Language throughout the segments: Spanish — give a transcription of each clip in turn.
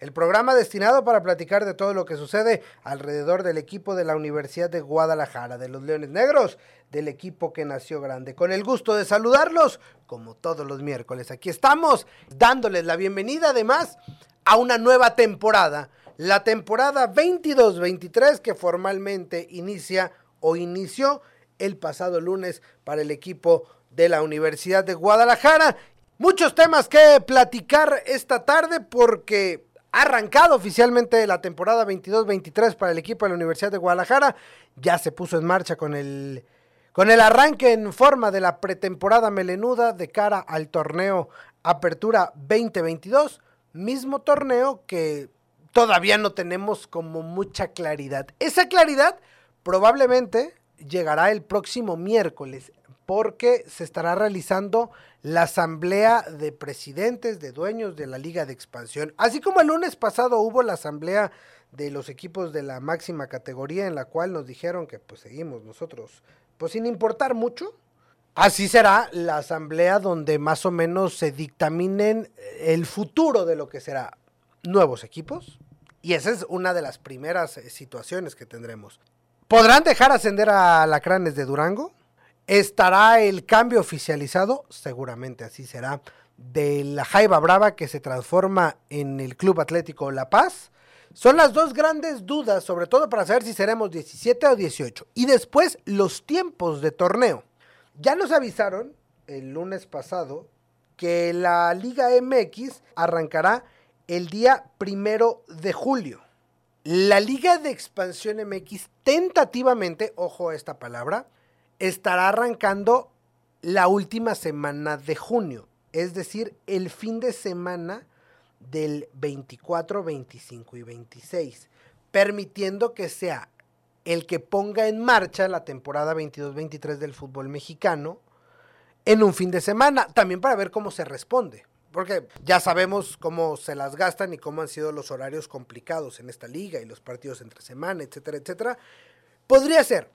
el programa destinado para platicar de todo lo que sucede alrededor del equipo de la Universidad de Guadalajara, de los Leones Negros, del equipo que nació grande. Con el gusto de saludarlos, como todos los miércoles, aquí estamos dándoles la bienvenida además a una nueva temporada, la temporada 22-23 que formalmente inicia o inició el pasado lunes para el equipo de la Universidad de Guadalajara. Muchos temas que platicar esta tarde porque ha arrancado oficialmente la temporada 22-23 para el equipo de la Universidad de Guadalajara. Ya se puso en marcha con el, con el arranque en forma de la pretemporada melenuda de cara al torneo Apertura 2022. Mismo torneo que todavía no tenemos como mucha claridad. Esa claridad probablemente llegará el próximo miércoles porque se estará realizando la asamblea de presidentes, de dueños de la Liga de Expansión. Así como el lunes pasado hubo la asamblea de los equipos de la máxima categoría en la cual nos dijeron que pues seguimos nosotros, pues sin importar mucho. Así será la asamblea donde más o menos se dictaminen el futuro de lo que será nuevos equipos. Y esa es una de las primeras eh, situaciones que tendremos. ¿Podrán dejar ascender a Lacranes de Durango? ¿Estará el cambio oficializado? Seguramente así será. De la Jaiba Brava que se transforma en el Club Atlético La Paz. Son las dos grandes dudas, sobre todo para saber si seremos 17 o 18. Y después los tiempos de torneo. Ya nos avisaron el lunes pasado que la Liga MX arrancará el día primero de julio. La Liga de Expansión MX tentativamente, ojo a esta palabra, estará arrancando la última semana de junio, es decir, el fin de semana del 24, 25 y 26, permitiendo que sea el que ponga en marcha la temporada 22-23 del fútbol mexicano en un fin de semana, también para ver cómo se responde. Porque ya sabemos cómo se las gastan y cómo han sido los horarios complicados en esta liga y los partidos entre semana, etcétera, etcétera. Podría ser.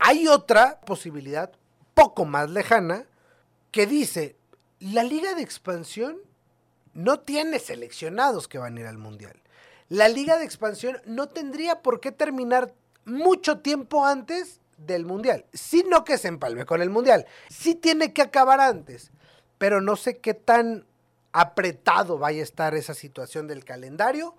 Hay otra posibilidad, poco más lejana, que dice, la liga de expansión no tiene seleccionados que van a ir al Mundial. La liga de expansión no tendría por qué terminar mucho tiempo antes del Mundial, sino que se empalme con el Mundial. Sí tiene que acabar antes, pero no sé qué tan apretado vaya a estar esa situación del calendario.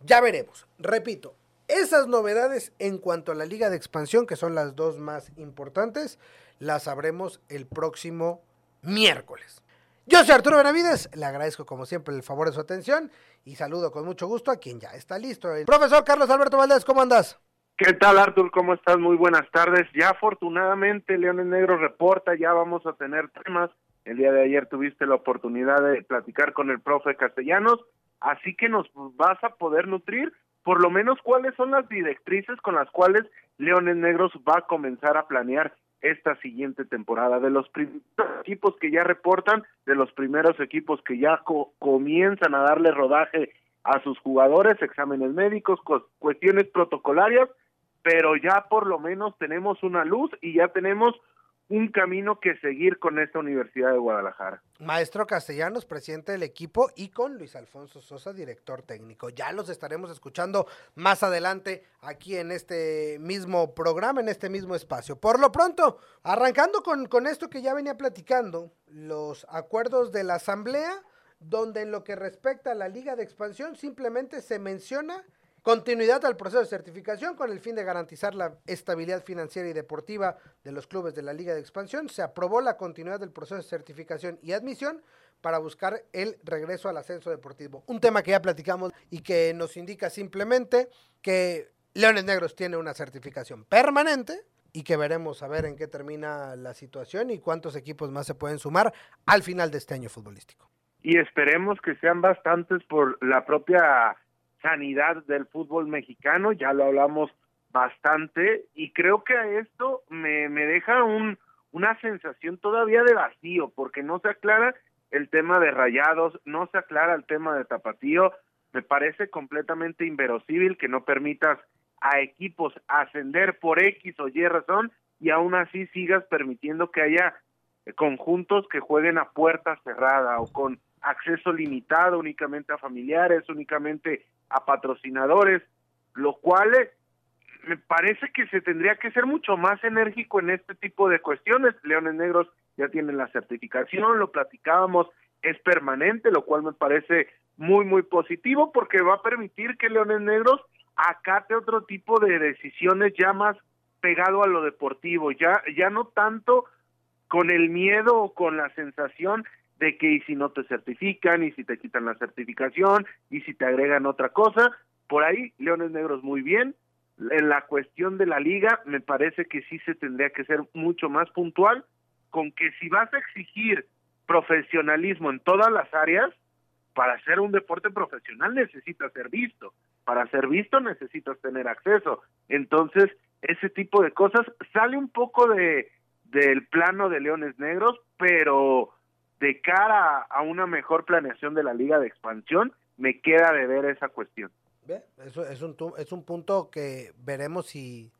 Ya veremos. Repito, esas novedades en cuanto a la liga de expansión, que son las dos más importantes, las sabremos el próximo miércoles. Yo soy Arturo Benavides, le agradezco como siempre el favor de su atención y saludo con mucho gusto a quien ya está listo. Profesor Carlos Alberto Valdés, ¿cómo andas? ¿Qué tal, Artur? ¿Cómo estás? Muy buenas tardes. Ya afortunadamente Leones Negro reporta, ya vamos a tener temas. El día de ayer tuviste la oportunidad de platicar con el profe Castellanos, así que nos vas a poder nutrir por lo menos cuáles son las directrices con las cuales Leones Negros va a comenzar a planear esta siguiente temporada. De los primeros equipos que ya reportan, de los primeros equipos que ya co comienzan a darle rodaje a sus jugadores, exámenes médicos, cuestiones protocolarias, pero ya por lo menos tenemos una luz y ya tenemos un camino que seguir con esta Universidad de Guadalajara. Maestro Castellanos, presidente del equipo, y con Luis Alfonso Sosa, director técnico. Ya los estaremos escuchando más adelante aquí en este mismo programa, en este mismo espacio. Por lo pronto, arrancando con, con esto que ya venía platicando, los acuerdos de la Asamblea, donde en lo que respecta a la Liga de Expansión simplemente se menciona Continuidad al proceso de certificación con el fin de garantizar la estabilidad financiera y deportiva de los clubes de la Liga de Expansión. Se aprobó la continuidad del proceso de certificación y admisión para buscar el regreso al ascenso deportivo. Un tema que ya platicamos y que nos indica simplemente que Leones Negros tiene una certificación permanente y que veremos a ver en qué termina la situación y cuántos equipos más se pueden sumar al final de este año futbolístico. Y esperemos que sean bastantes por la propia sanidad del fútbol mexicano, ya lo hablamos bastante y creo que a esto me, me deja un, una sensación todavía de vacío porque no se aclara el tema de rayados, no se aclara el tema de tapatío, me parece completamente inverosímil que no permitas a equipos ascender por X o Y razón y aún así sigas permitiendo que haya conjuntos que jueguen a puerta cerrada o con acceso limitado únicamente a familiares, únicamente a patrocinadores, lo cual me parece que se tendría que ser mucho más enérgico en este tipo de cuestiones. Leones Negros ya tienen la certificación, lo platicábamos, es permanente, lo cual me parece muy, muy positivo porque va a permitir que Leones Negros acate otro tipo de decisiones ya más pegado a lo deportivo, ya, ya no tanto con el miedo o con la sensación de que y si no te certifican y si te quitan la certificación y si te agregan otra cosa, por ahí Leones Negros muy bien. En la cuestión de la liga me parece que sí se tendría que ser mucho más puntual con que si vas a exigir profesionalismo en todas las áreas, para ser un deporte profesional necesitas ser visto, para ser visto necesitas tener acceso. Entonces, ese tipo de cosas sale un poco de del plano de Leones Negros, pero de cara a una mejor planeación de la liga de expansión, me queda de ver esa cuestión. Eso es un, es un punto que veremos si,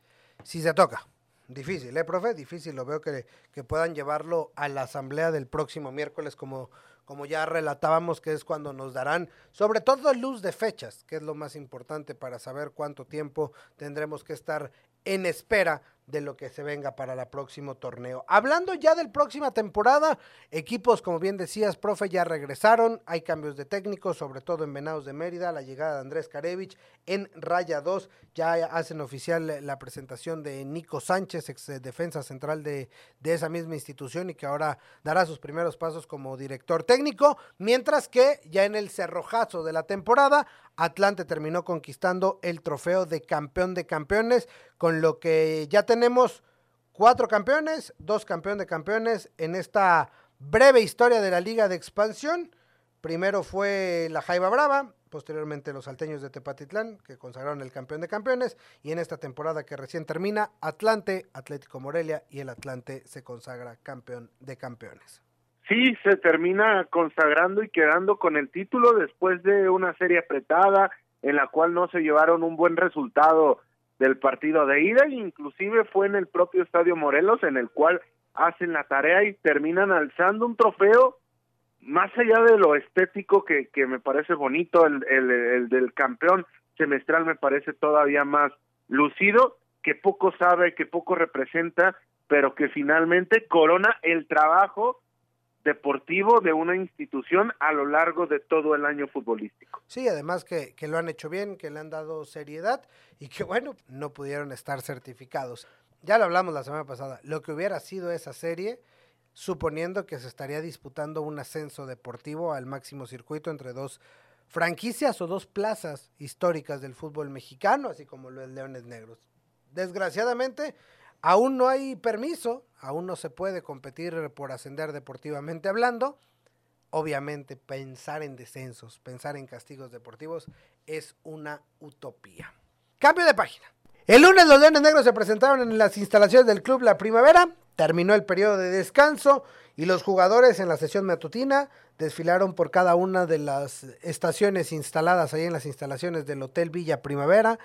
si se toca. Difícil, ¿eh, profe? Difícil. Lo veo que, que puedan llevarlo a la asamblea del próximo miércoles, como, como ya relatábamos, que es cuando nos darán, sobre todo luz de fechas, que es lo más importante para saber cuánto tiempo tendremos que estar en espera de lo que se venga para el próximo torneo. Hablando ya del próxima temporada, equipos, como bien decías, profe, ya regresaron, hay cambios de técnicos, sobre todo en Venados de Mérida, la llegada de Andrés Karevich en Raya 2, ya hacen oficial la presentación de Nico Sánchez, ex defensa central de, de esa misma institución y que ahora dará sus primeros pasos como director técnico, mientras que ya en el cerrojazo de la temporada, Atlante terminó conquistando el trofeo de campeón de campeones, con lo que ya tenemos cuatro campeones, dos campeones de campeones en esta breve historia de la Liga de Expansión. Primero fue la Jaiba Brava, posteriormente los salteños de Tepatitlán, que consagraron el campeón de campeones, y en esta temporada que recién termina, Atlante, Atlético Morelia y el Atlante se consagra campeón de campeones sí se termina consagrando y quedando con el título después de una serie apretada en la cual no se llevaron un buen resultado del partido de ida, inclusive fue en el propio Estadio Morelos en el cual hacen la tarea y terminan alzando un trofeo más allá de lo estético que, que me parece bonito, el, el, el del campeón semestral me parece todavía más lucido, que poco sabe, que poco representa, pero que finalmente corona el trabajo deportivo de una institución a lo largo de todo el año futbolístico. Sí, además que, que, lo han hecho bien, que le han dado seriedad y que bueno, no pudieron estar certificados. Ya lo hablamos la semana pasada, lo que hubiera sido esa serie, suponiendo que se estaría disputando un ascenso deportivo al máximo circuito entre dos franquicias o dos plazas históricas del fútbol mexicano, así como los Leones Negros. Desgraciadamente, Aún no hay permiso, aún no se puede competir por ascender deportivamente hablando. Obviamente pensar en descensos, pensar en castigos deportivos es una utopía. Cambio de página. El lunes los Leones Negros se presentaron en las instalaciones del club La Primavera, terminó el periodo de descanso y los jugadores en la sesión matutina desfilaron por cada una de las estaciones instaladas ahí en las instalaciones del Hotel Villa Primavera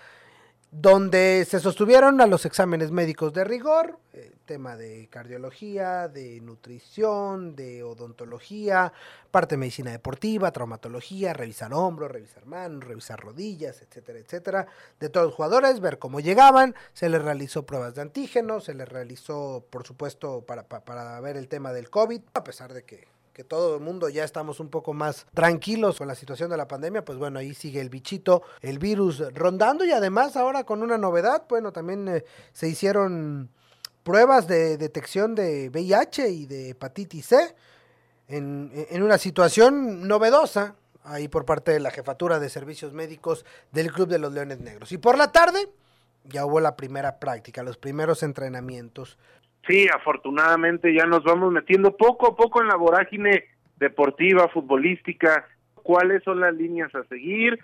donde se sostuvieron a los exámenes médicos de rigor, eh, tema de cardiología, de nutrición, de odontología, parte de medicina deportiva, traumatología, revisar hombros, revisar manos, revisar rodillas, etcétera, etcétera, de todos los jugadores, ver cómo llegaban, se les realizó pruebas de antígenos, se les realizó, por supuesto, para, para ver el tema del COVID, a pesar de que todo el mundo ya estamos un poco más tranquilos con la situación de la pandemia, pues bueno, ahí sigue el bichito, el virus rondando y además ahora con una novedad, bueno, también eh, se hicieron pruebas de detección de VIH y de hepatitis C en, en una situación novedosa ahí por parte de la jefatura de servicios médicos del Club de los Leones Negros. Y por la tarde ya hubo la primera práctica, los primeros entrenamientos. Sí, afortunadamente ya nos vamos metiendo poco a poco en la vorágine deportiva, futbolística, cuáles son las líneas a seguir,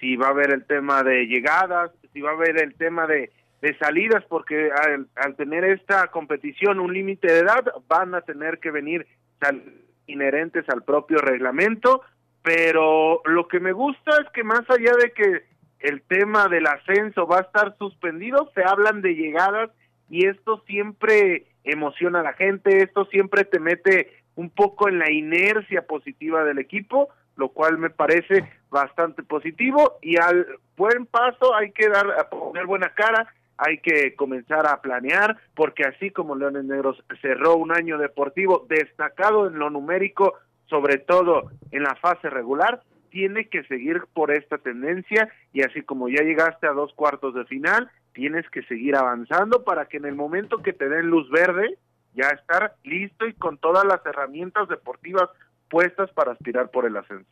si va a haber el tema de llegadas, si va a haber el tema de, de salidas, porque al, al tener esta competición un límite de edad, van a tener que venir inherentes al propio reglamento, pero lo que me gusta es que más allá de que el tema del ascenso va a estar suspendido, se hablan de llegadas y esto siempre emociona a la gente, esto siempre te mete un poco en la inercia positiva del equipo, lo cual me parece bastante positivo y al buen paso hay que dar a poner buena cara, hay que comenzar a planear porque así como Leones Negros cerró un año deportivo destacado en lo numérico, sobre todo en la fase regular, tiene que seguir por esta tendencia y así como ya llegaste a dos cuartos de final, tienes que seguir avanzando para que en el momento que te den luz verde, ya estar listo y con todas las herramientas deportivas puestas para aspirar por el ascenso.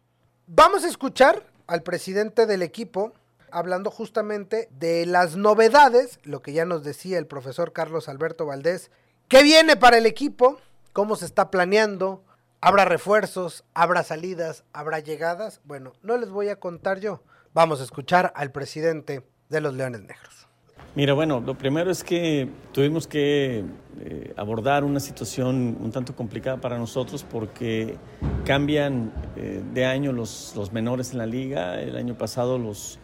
Vamos a escuchar al presidente del equipo hablando justamente de las novedades, lo que ya nos decía el profesor Carlos Alberto Valdés, qué viene para el equipo, cómo se está planeando, habrá refuerzos, habrá salidas, habrá llegadas. Bueno, no les voy a contar yo. Vamos a escuchar al presidente de los Leones Negros. Mira, bueno, lo primero es que tuvimos que eh, abordar una situación un tanto complicada para nosotros porque cambian eh, de año los, los, menores en la liga. El año pasado los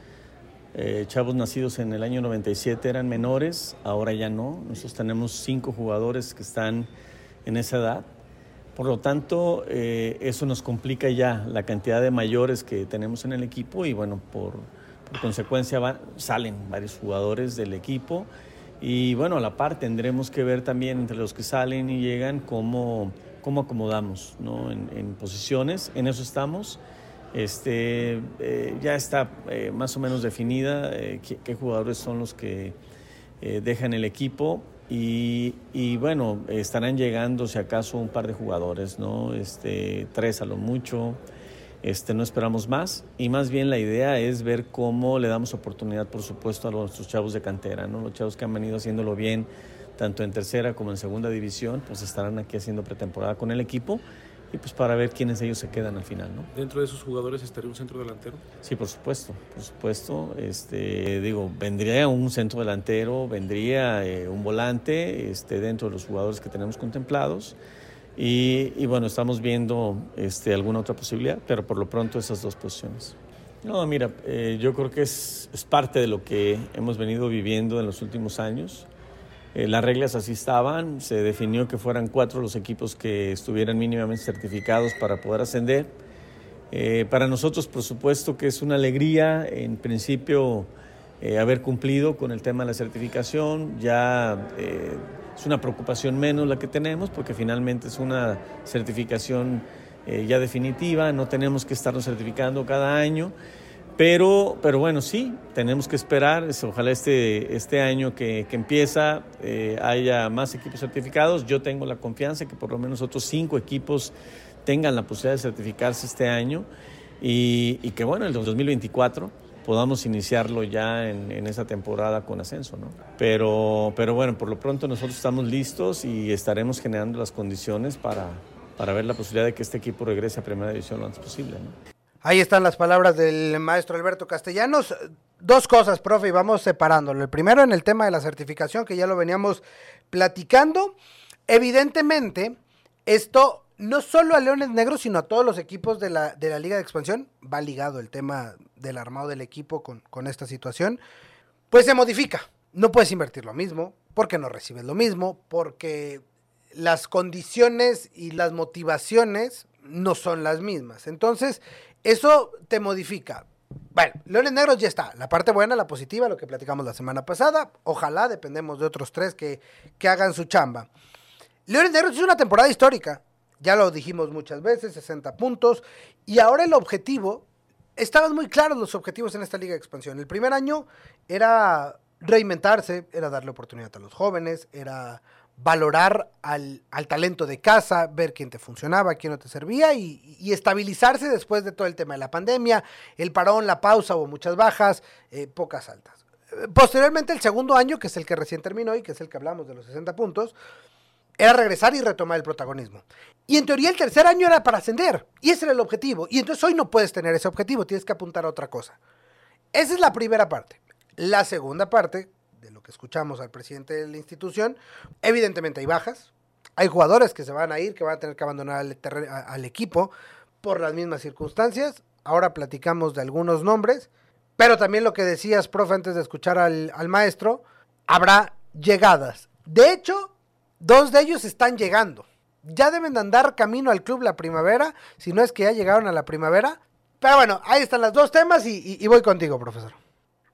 eh, chavos nacidos en el año 97 eran menores, ahora ya no. Nosotros tenemos cinco jugadores que están en esa edad. Por lo tanto, eso nos complica ya la cantidad de mayores que tenemos en el equipo y bueno, por por consecuencia salen varios jugadores del equipo y bueno, a la par tendremos que ver también entre los que salen y llegan cómo, cómo acomodamos ¿no? en, posiciones. En eso estamos. Este, eh, ya está eh, más o menos definida eh, qué, jugadores son los que dejan el equipo y, y, bueno, estarán llegando si acaso un par de jugadores, ¿no? Este, tres a lo mucho. Este, no esperamos más y más bien la idea es ver cómo le damos oportunidad, por supuesto, a nuestros chavos de cantera, ¿no? los chavos que han venido haciéndolo bien, tanto en tercera como en segunda división, pues estarán aquí haciendo pretemporada con el equipo y pues para ver quiénes ellos se quedan al final. ¿no? ¿Dentro de esos jugadores estaría un centro delantero? Sí, por supuesto, por supuesto. Este, digo, vendría un centro delantero, vendría eh, un volante este, dentro de los jugadores que tenemos contemplados. Y, bueno, estamos viendo este, alguna otra posibilidad, pero por lo pronto esas dos posiciones. No, mira, eh, yo creo que es, es, parte de lo que hemos venido viviendo en los últimos años. Eh, las reglas así estaban, se definió que fueran cuatro los equipos que estuvieran mínimamente certificados para poder ascender. Eh, para nosotros, por supuesto, que es una alegría, en principio, haber cumplido con el tema de la certificación. Ya es una preocupación menos la que tenemos porque finalmente es una certificación eh, ya definitiva, no tenemos que estarnos certificando cada año. Pero, pero bueno, sí, tenemos que esperar. Ojalá este, este año que, que empieza eh, haya más equipos certificados. Yo tengo la confianza que por lo menos otros cinco equipos tengan la posibilidad de certificarse este año y, y que bueno, el 2024 podamos iniciarlo ya en, esa temporada con ascenso. ¿no? Pero, pero bueno, por lo pronto nosotros estamos listos y estaremos generando las condiciones para, para ver la posibilidad de que este equipo regrese a Primera División lo antes posible. ¿no? Ahí están las palabras del maestro Alberto Castellanos. Dos cosas, profe, y vamos separándolo. El primero en el tema de la certificación, que ya lo veníamos platicando. Evidentemente, esto no solo a Leones Negros, sino a todos los equipos de la, de la Liga de Expansión, va ligado el tema del armado del equipo con, con esta situación, pues se modifica. No puedes invertir lo mismo, porque no recibes lo mismo, porque las condiciones y las motivaciones no son las mismas. Entonces, eso te modifica. Bueno, Leones Negros ya está. La parte buena, la positiva, lo que platicamos la semana pasada. Ojalá dependemos de otros tres que, que hagan su chamba. Leones Negros es una temporada histórica. Ya lo dijimos muchas veces, 60 puntos. Y ahora el objetivo, estaban muy claros los objetivos en esta liga de expansión. El primer año era reinventarse, era darle oportunidad a los jóvenes, era valorar al, talento de casa, ver quién te funcionaba, quién no te servía y, estabilizarse después de todo el tema de la pandemia, el parón, la pausa, o muchas bajas, eh, pocas altas. Posteriormente, el segundo año, que es el que recién terminó y que es el que hablamos de los 60 puntos, era regresar y retomar el protagonismo. Y en teoría el tercer año era para ascender, y ese era el objetivo. Y entonces hoy no puedes tener ese objetivo, tienes que apuntar a otra cosa. Esa es la primera parte. La segunda parte, de lo que escuchamos al presidente de la institución, evidentemente hay bajas, hay jugadores que se van a ir, que van a tener que abandonar al, equipo por las mismas circunstancias. Ahora platicamos de algunos nombres, pero también lo que decías, profe, antes de escuchar al maestro, habrá llegadas. De hecho, dos de ellos están llegando. Ya deben de andar camino al club la primavera, si no es que ya llegaron a la primavera. Pero bueno, ahí están los dos temas y, y, y voy contigo, profesor.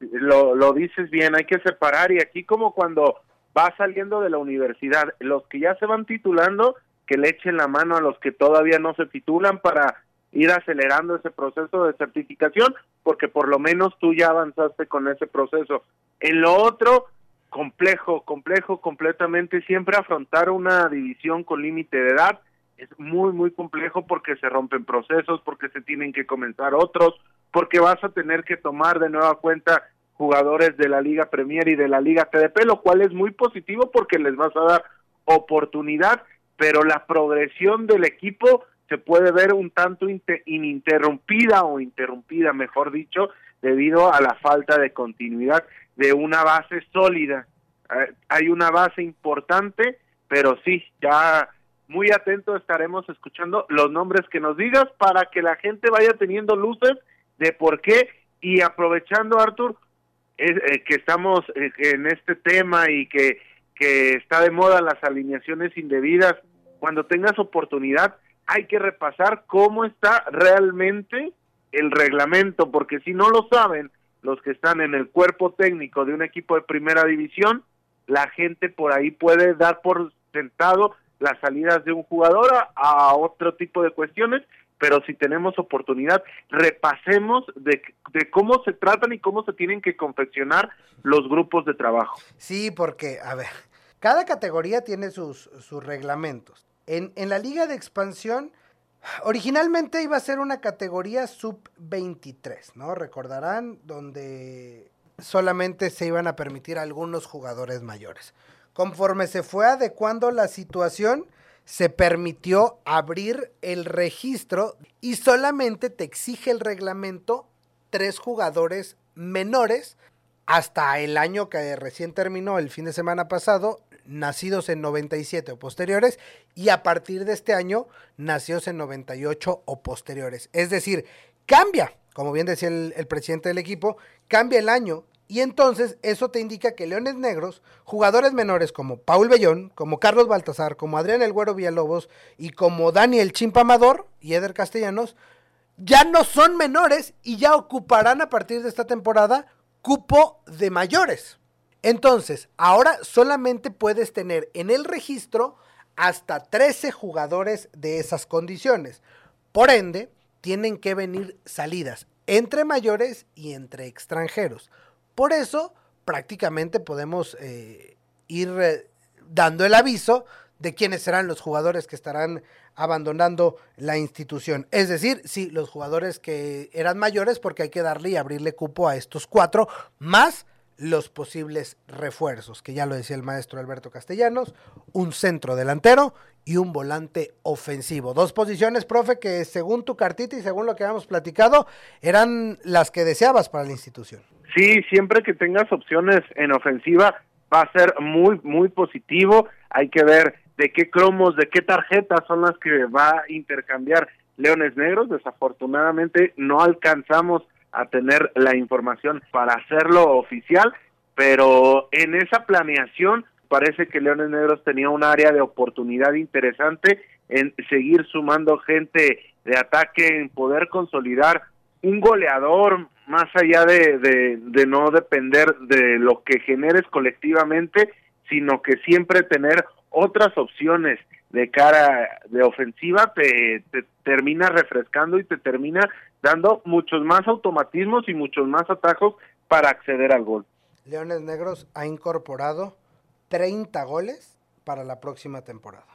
Lo, lo dices bien, hay que separar y aquí como cuando va saliendo de la universidad, los que ya se van titulando, que le echen la mano a los que todavía no se titulan para ir acelerando ese proceso de certificación, porque por lo menos tú ya avanzaste con ese proceso. En lo otro, complejo, complejo completamente, siempre afrontar una división con límite de edad es muy, muy complejo porque se rompen procesos, porque se tienen que comenzar otros, porque vas a tener que tomar de nueva cuenta jugadores de la Liga Premier y de la Liga TDP, lo cual es muy positivo porque les vas a dar oportunidad, pero la progresión del equipo se puede ver un tanto ininterrumpida o interrumpida, mejor dicho, debido a la falta de continuidad de una base sólida. Eh, hay una base importante, pero sí, ya muy atento estaremos escuchando los nombres que nos digas para que la gente vaya teniendo luces de por qué y aprovechando, Artur, eh, que estamos eh, en este tema y que, que está de moda las alineaciones indebidas, cuando tengas oportunidad hay que repasar cómo está realmente el reglamento, porque si no lo saben los que están en el cuerpo técnico de un equipo de primera división, la gente por ahí puede dar por sentado las salidas de un jugador a, otro tipo de cuestiones pero si tenemos oportunidad, repasemos de, de, cómo se tratan y cómo se tienen que confeccionar los grupos de trabajo. Sí, porque, a ver, cada categoría tiene sus, sus reglamentos. En, en la liga de expansión, originalmente iba a ser una categoría sub-23, ¿no? Recordarán, donde solamente se iban a permitir algunos jugadores mayores. Conforme se fue adecuando la situación, se permitió abrir el registro y solamente te exige el reglamento tres jugadores menores hasta el año que recién terminó el fin de semana pasado, nacidos en 97 o posteriores, y a partir de este año, nacidos en 98 o posteriores. Es decir, cambia, como bien decía el, el presidente del equipo, cambia el año y entonces eso te indica que Leones Negros, jugadores menores como Paul Bellón, como Carlos Baltasar, como Adrián El Güero Villalobos y como Daniel Chimpamador y Eder Castellanos, ya no son menores y ya ocuparán a partir de esta temporada cupo de mayores. Entonces, ahora solamente puedes tener en el registro hasta 13 jugadores de esas condiciones. Por ende, tienen que venir salidas entre mayores y entre extranjeros. Por eso, prácticamente podemos eh, ir eh, dando el aviso de quiénes serán los jugadores que estarán abandonando la institución. Es decir, sí, los jugadores que eran mayores, porque hay que darle y abrirle cupo a estos cuatro, más los posibles refuerzos, que ya lo decía el maestro Alberto Castellanos, un centro delantero y un volante ofensivo. Dos posiciones, profe, que según tu cartita y según lo que habíamos platicado, eran las que deseabas para la institución. Sí, siempre que tengas opciones en ofensiva va a ser muy, muy positivo. Hay que ver de qué cromos, de qué tarjetas son las que va a intercambiar Leones Negros. Desafortunadamente no alcanzamos a tener la información para hacerlo oficial, pero en esa planeación parece que Leones Negros tenía un área de oportunidad interesante en seguir sumando gente de ataque, en poder consolidar un goleador más allá de, de, no depender de lo que generes colectivamente, sino que siempre tener otras opciones de cara de ofensiva te, te termina refrescando y te termina dando muchos más automatismos y muchos más atajos para acceder al gol. Leones Negros ha incorporado 30 goles para la próxima temporada.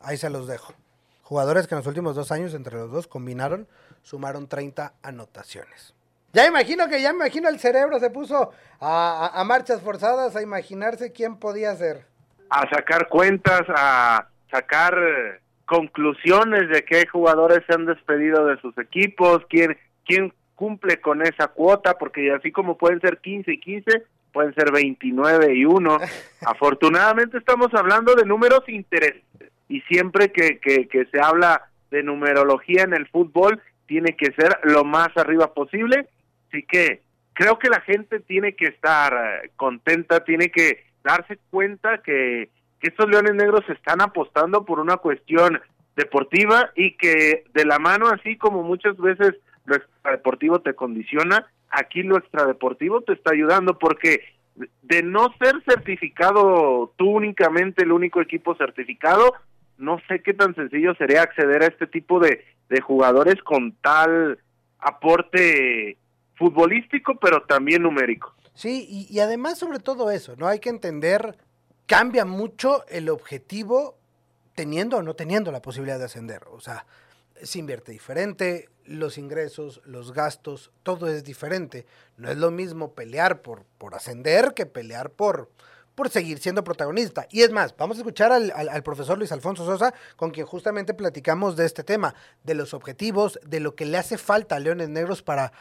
Ahí se los dejo. Jugadores que en los últimos dos años entre los dos combinaron, sumaron 30 anotaciones. Ya imagino que ya me imagino el cerebro se puso a, a, a, marchas forzadas a imaginarse quién podía ser. A sacar cuentas, a sacar conclusiones de qué jugadores se han despedido de sus equipos, quién, quién cumple con esa cuota, porque así como pueden ser 15 y 15, pueden ser 29 y 1. Afortunadamente estamos hablando de números interesantes y siempre que, que, que se habla de numerología en el fútbol, tiene que ser lo más arriba posible. Así que creo que la gente tiene que estar eh, contenta, tiene que darse cuenta que, que estos Leones Negros están apostando por una cuestión deportiva y que de la mano, así como muchas veces lo extradeportivo te condiciona, aquí lo extradeportivo te está ayudando porque de no ser certificado tú únicamente el único equipo certificado, no sé qué tan sencillo sería acceder a este tipo de, de jugadores con tal aporte futbolístico, pero también numérico. Sí, y, y, además sobre todo eso, ¿no? Hay que entender, cambia mucho el objetivo teniendo o no teniendo la posibilidad de ascender. O sea, se invierte diferente, los ingresos, los gastos, todo es diferente. No es lo mismo pelear por, por ascender que pelear por, por seguir siendo protagonista. Y es más, vamos a escuchar al, al, profesor Luis Alfonso Sosa, con quien justamente platicamos de este tema, de los objetivos, de lo que le hace falta a Leones Negros para,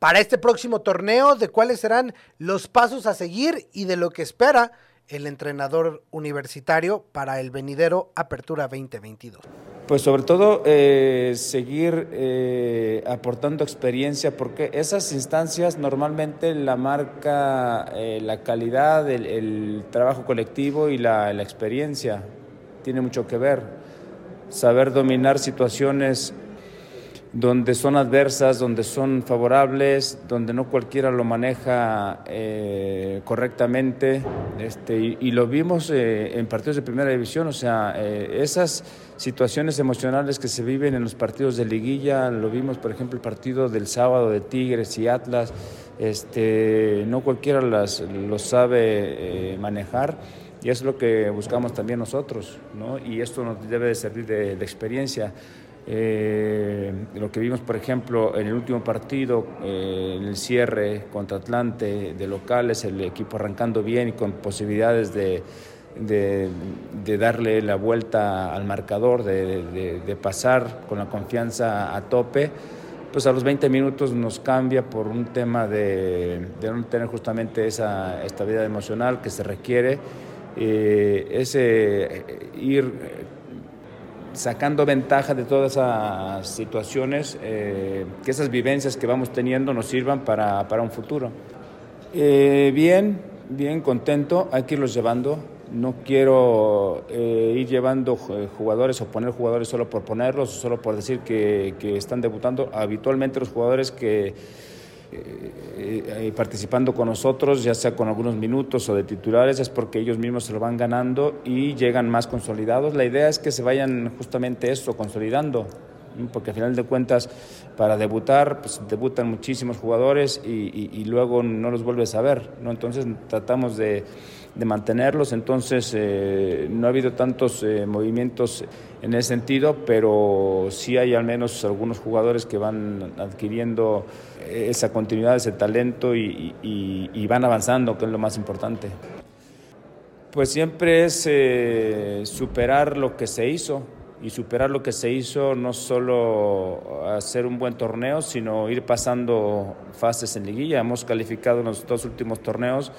para este próximo torneo, de cuáles serán los pasos a seguir y de lo que espera el entrenador universitario para el venidero Apertura 2022. Pues sobre todo eh, seguir eh, aportando experiencia, porque esas instancias normalmente la marca eh, la calidad, el, trabajo colectivo y la experiencia. Tiene mucho que ver. Saber dominar situaciones donde son adversas, donde son favorables, donde no cualquiera lo maneja eh, correctamente. Este, y, lo vimos eh, en partidos de primera división, o sea, eh, esas situaciones emocionales que se viven en los partidos de liguilla, lo vimos, por ejemplo, el partido del sábado de Tigres y Atlas, este, no cualquiera las, lo sabe manejar. Y es lo que buscamos también nosotros, ¿no? Y esto nos debe de servir de experiencia. Eh, lo que vimos, por ejemplo, en el último partido, eh, en el cierre contra Atlante de locales, el equipo arrancando bien y con posibilidades de, de, darle la vuelta al marcador, de, pasar con la confianza a tope, pues a los 20 minutos nos cambia por un tema de, no tener justamente esa estabilidad emocional que se requiere. Eh, ese ir sacando ventaja de todas esas situaciones, eh, que esas vivencias que vamos teniendo nos sirvan para, para un futuro. Eh, bien, bien, contento, hay que irlos llevando. No quiero eh, ir llevando jugadores o poner jugadores solo por ponerlos, solo por decir que, que están debutando. Habitualmente los jugadores que eh, eh, participando con nosotros, ya sea con algunos minutos o de titulares, es porque ellos mismos se lo van ganando y llegan más consolidados. La idea es que se vayan justamente eso, consolidando, porque al final de cuentas, para debutar, pues debutan muchísimos jugadores y, y, y luego no los vuelves a ver, ¿no? Entonces tratamos de, de mantenerlos, entonces eh, no ha habido tantos eh, movimientos en ese sentido, pero sí hay al menos algunos jugadores que van adquiriendo esa continuidad, ese talento y, y, y van avanzando, que es lo más importante. Pues siempre es eh, superar lo que se hizo y superar lo que se hizo, no solo hacer un buen torneo, sino ir pasando fases en liguilla. Hemos calificado en los dos últimos torneos,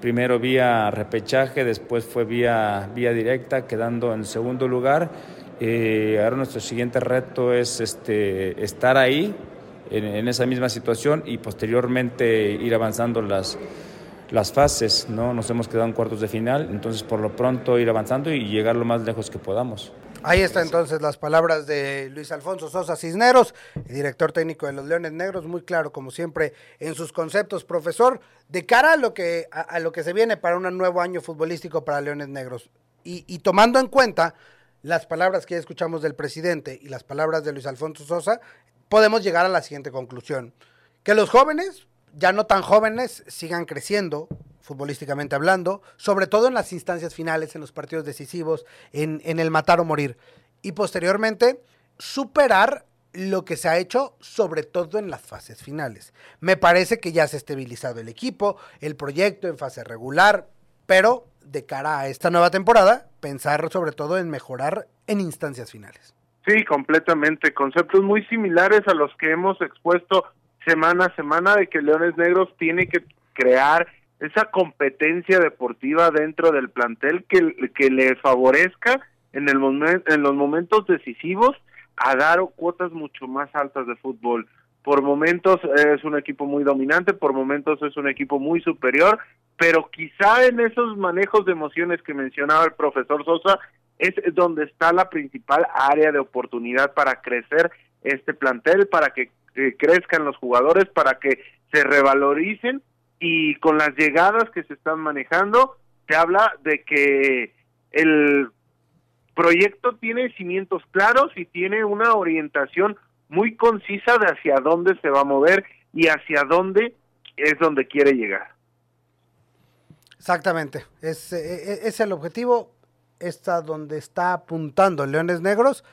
primero vía repechaje, después fue vía, vía directa, quedando en segundo lugar. Eh, ahora nuestro siguiente reto es este, estar ahí, en, en, esa misma situación y posteriormente ir avanzando las, las fases. ¿no? Nos hemos quedado en cuartos de final, entonces por lo pronto ir avanzando y llegar lo más lejos que podamos. Ahí está entonces las palabras de Luis Alfonso Sosa Cisneros, director técnico de los Leones Negros, muy claro como siempre en sus conceptos, profesor, de cara a lo que, a, a lo que se viene para un nuevo año futbolístico para Leones Negros y, y tomando en cuenta las palabras que ya escuchamos del presidente y las palabras de Luis Alfonso Sosa, podemos llegar a la siguiente conclusión, que los jóvenes, ya no tan jóvenes, sigan creciendo, futbolísticamente hablando, sobre todo en las instancias finales, en los partidos decisivos, en, en, el matar o morir. Y posteriormente, superar lo que se ha hecho, sobre todo en las fases finales. Me parece que ya se ha estabilizado el equipo, el proyecto en fase regular, pero de cara a esta nueva temporada, pensar sobre todo en mejorar en instancias finales. Sí, completamente. Conceptos muy similares a los que hemos expuesto semana a semana de que Leones Negros tiene que crear esa competencia deportiva dentro del plantel que, que le favorezca en, el momento en los momentos decisivos a dar cuotas mucho más altas de fútbol. Por momentos es un equipo muy dominante, por momentos es un equipo muy superior, pero quizá en esos manejos de emociones que mencionaba el profesor Sosa es donde está la principal área de oportunidad para crecer este plantel, para que crezcan los jugadores, para que se revaloricen y con las llegadas que se están manejando, se habla de que el proyecto tiene cimientos claros y tiene una orientación muy concisa de hacia dónde se va a mover y hacia dónde es donde quiere llegar. Exactamente, es, e, e, es el objetivo, está donde está apuntando Leones Negros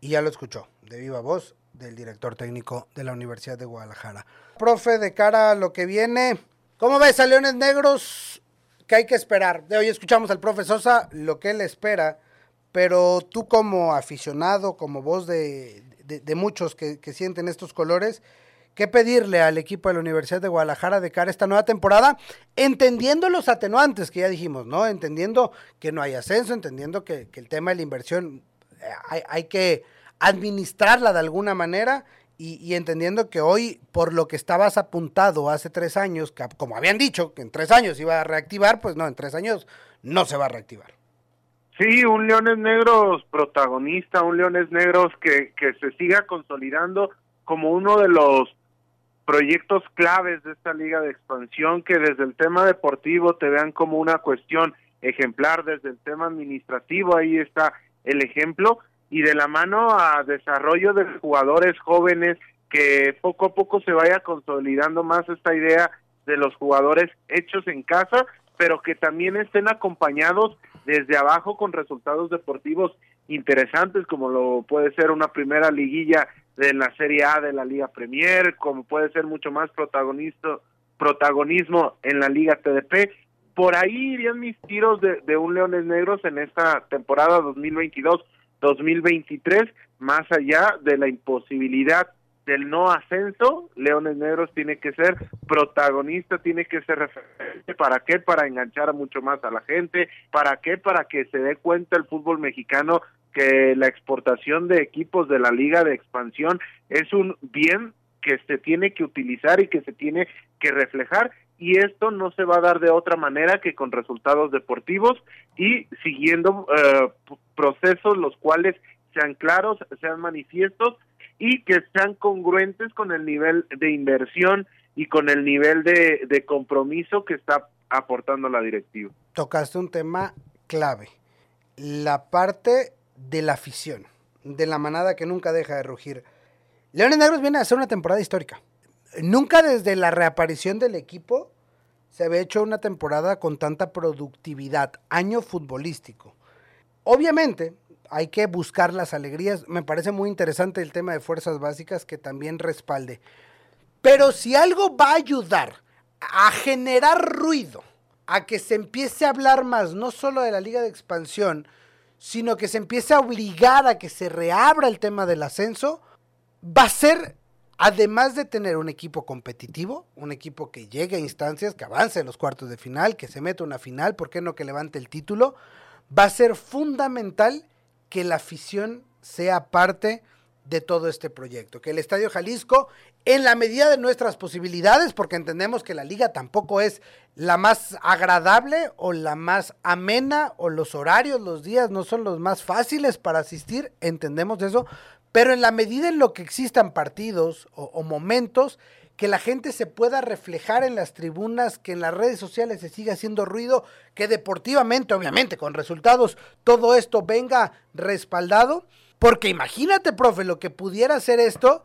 y ya lo escuchó de viva voz del director técnico de la Universidad de Guadalajara. Profe, de cara a lo que viene, ¿cómo ves a Leones Negros? ¿Qué hay que esperar? De hoy escuchamos al profe Sosa, lo que él espera pero tú como aficionado, como voz de, muchos que, sienten estos colores, ¿qué pedirle al equipo de la Universidad de Guadalajara de cara a esta nueva temporada? Entendiendo los atenuantes que ya dijimos, ¿no? Entendiendo que no hay ascenso, entendiendo que, el tema de la inversión eh, hay, que administrarla de alguna manera y, y, entendiendo que hoy, por lo que estabas apuntado hace tres años, como habían dicho, que en tres años iba a reactivar, pues no, en tres años no se va a reactivar. Sí, un Leones Negros protagonista, un Leones Negros que, que se siga consolidando como uno de los proyectos claves de esta liga de expansión, que desde el tema deportivo te vean como una cuestión ejemplar, desde el tema administrativo, ahí está el ejemplo, y de la mano a desarrollo de jugadores jóvenes, que poco a poco se vaya consolidando más esta idea de los jugadores hechos en casa, pero que también estén acompañados desde abajo con resultados deportivos interesantes como lo puede ser una primera liguilla de la Serie A de la Liga Premier, como puede ser mucho más protagonista, protagonismo en la Liga TDP. Por ahí irían mis tiros de, de un Leones Negros en esta temporada 2022-2023, más allá de la imposibilidad del no ascenso, Leones Negros tiene que ser protagonista, tiene que ser referente. ¿Para qué? Para enganchar mucho más a la gente. ¿Para qué? Para que se dé cuenta el fútbol mexicano que la exportación de equipos de la liga de expansión es un bien que se tiene que utilizar y que se tiene que reflejar y esto no se va a dar de otra manera que con resultados deportivos y siguiendo eh, procesos los cuales sean claros, sean manifiestos y que sean congruentes con el nivel de inversión y con el nivel de, compromiso que está aportando la directiva. Tocaste un tema clave, la parte de la afición, de la manada que nunca deja de rugir. Leones Negros viene a ser una temporada histórica. Nunca desde la reaparición del equipo se había hecho una temporada con tanta productividad, año futbolístico. Obviamente, hay que buscar las alegrías. Me parece muy interesante el tema de fuerzas básicas que también respalde. Pero si algo va a ayudar a generar ruido, a que se empiece a hablar más, no solo de la liga de expansión, sino que se empiece a obligar a que se reabra el tema del ascenso, va a ser, además de tener un equipo competitivo, un equipo que llegue a instancias, que avance en los cuartos de final, que se meta una final, ¿por qué no que levante el título? Va a ser fundamental que la afición sea parte de todo este proyecto, que el Estadio Jalisco, en la medida de nuestras posibilidades, porque entendemos que la liga tampoco es la más agradable o la más amena, o los horarios, los días no son los más fáciles para asistir, entendemos eso, pero en la medida en lo que existan partidos o, momentos, que la gente se pueda reflejar en las tribunas, que en las redes sociales se siga haciendo ruido, que deportivamente, obviamente, con resultados, todo esto venga respaldado. Porque imagínate, profe, lo que pudiera hacer esto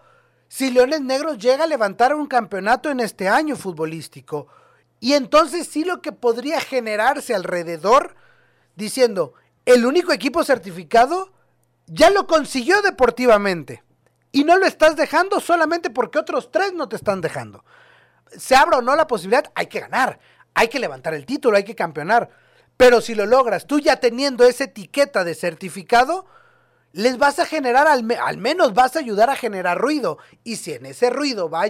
si Leones Negros llega a levantar un campeonato en este año futbolístico. Y entonces sí lo que podría generarse alrededor, diciendo, el único equipo certificado ya lo consiguió deportivamente y no lo estás dejando solamente porque otros tres no te están dejando. Se abra o no la posibilidad, hay que ganar, hay que levantar el título, hay que campeonar. Pero si lo logras, tú ya teniendo esa etiqueta de certificado, les vas a generar, al, al, menos vas a ayudar a generar ruido. Y si en ese ruido va,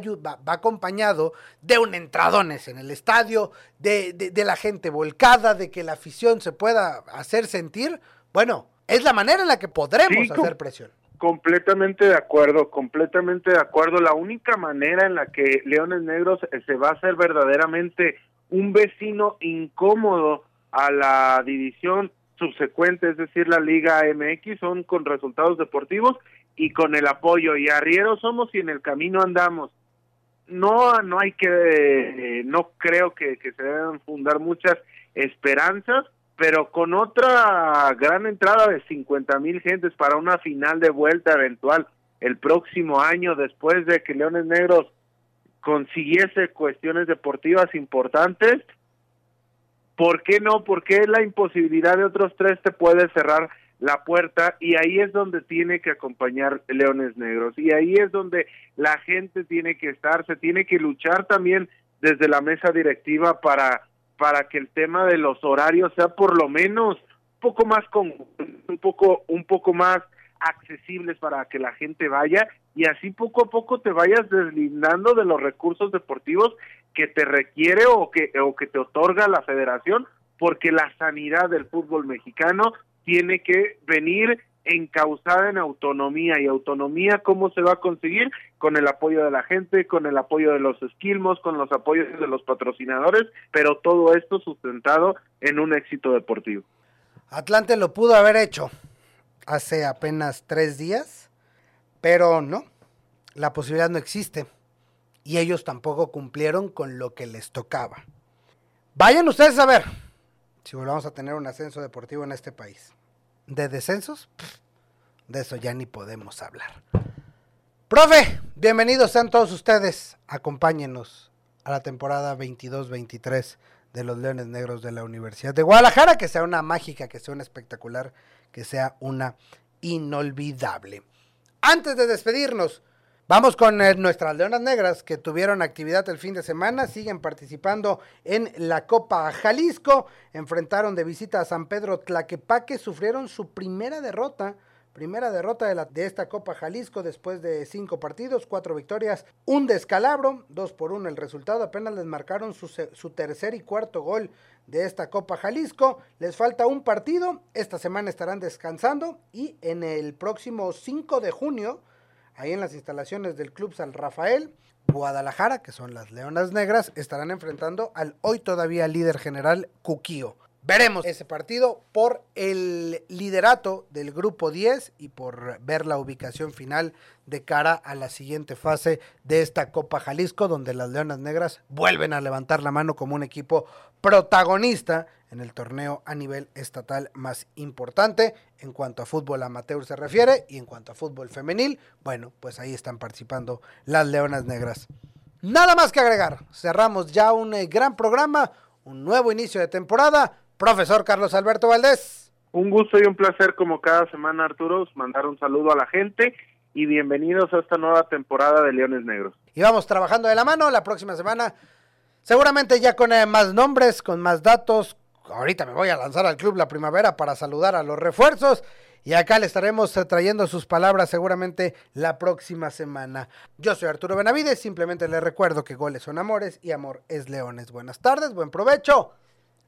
acompañado de un entradones en el estadio, de, de, la gente volcada, de que la afición se pueda hacer sentir, bueno, es la manera en la que podremos sí, hacer presión. Completamente de acuerdo, completamente de acuerdo. La única manera en la que Leones Negros se va a hacer verdaderamente un vecino incómodo a la división subsecuente, es decir, la Liga MX, son con resultados deportivos y con el apoyo. Y arrieros somos y en el camino andamos. No, no hay que, eh, no creo que, que se deben fundar muchas esperanzas, pero con otra gran entrada de 50 mil gentes para una final de vuelta eventual el próximo año, después de que Leones Negros consiguiese cuestiones deportivas importantes, ¿por qué no? ¿Por qué la imposibilidad de otros tres te puede cerrar la puerta? Y ahí es donde tiene que acompañar Leones Negros. Y ahí es donde la gente tiene que estar, se tiene que luchar también desde la mesa directiva para para que el tema de los horarios sea por lo menos un poco más con un poco un poco más accesibles para que la gente vaya y así poco a poco te vayas deslindando de los recursos deportivos que te requiere o que o que te otorga la federación porque la sanidad del fútbol mexicano tiene que venir encausada en autonomía y autonomía cómo se va a conseguir con el apoyo de la gente, con el apoyo de los esquilmos, con los apoyos de los patrocinadores, pero todo esto sustentado en un éxito deportivo. Atlante lo pudo haber hecho hace apenas tres días, pero no, la posibilidad no existe y ellos tampoco cumplieron con lo que les tocaba. Vayan ustedes a ver si volvamos a tener un ascenso deportivo en este país. ¿De descensos? De eso ya ni podemos hablar. Profe, bienvenidos sean todos ustedes. Acompáñenos a la temporada 22-23 de los Leones Negros de la Universidad de Guadalajara. Que sea una mágica, que sea una espectacular, que sea una inolvidable. Antes de despedirnos, Vamos con eh, nuestras Leonas Negras que tuvieron actividad el fin de semana, siguen participando en la Copa Jalisco, enfrentaron de visita a San Pedro Tlaquepaque, sufrieron su primera derrota, primera derrota de, la, de esta Copa Jalisco después de cinco partidos, cuatro victorias, un descalabro, dos por uno el resultado, apenas les marcaron su, su tercer y cuarto gol de esta Copa Jalisco, les falta un partido, esta semana estarán descansando y en el próximo 5 de junio, ahí en las instalaciones del Club San Rafael, Guadalajara, que son las Leonas Negras, estarán enfrentando al hoy todavía líder general Cuquío. Veremos. ese partido por el liderato del grupo 10 y por ver la ubicación final de cara a la siguiente fase de esta Copa Jalisco, donde las Leonas Negras vuelven a levantar la mano como un equipo protagonista en el torneo a nivel estatal más importante. En cuanto a fútbol amateur se refiere y en cuanto a fútbol femenil, bueno, pues ahí están participando las Leonas Negras. Nada más que agregar, cerramos ya un eh, gran programa, un nuevo inicio de temporada Profesor Carlos Alberto Valdés. Un gusto y un placer como cada semana, Arturo, mandar un saludo a la gente y bienvenidos a esta nueva temporada de Leones Negros. Y vamos trabajando de la mano la próxima semana, seguramente ya con eh, más nombres, con más datos. Ahorita me voy a lanzar al Club La Primavera para saludar a los refuerzos. Y acá le estaremos eh, trayendo sus palabras seguramente la próxima semana. Yo soy Arturo Benavides, simplemente les recuerdo que goles son amores y amor es leones. Buenas tardes, buen provecho.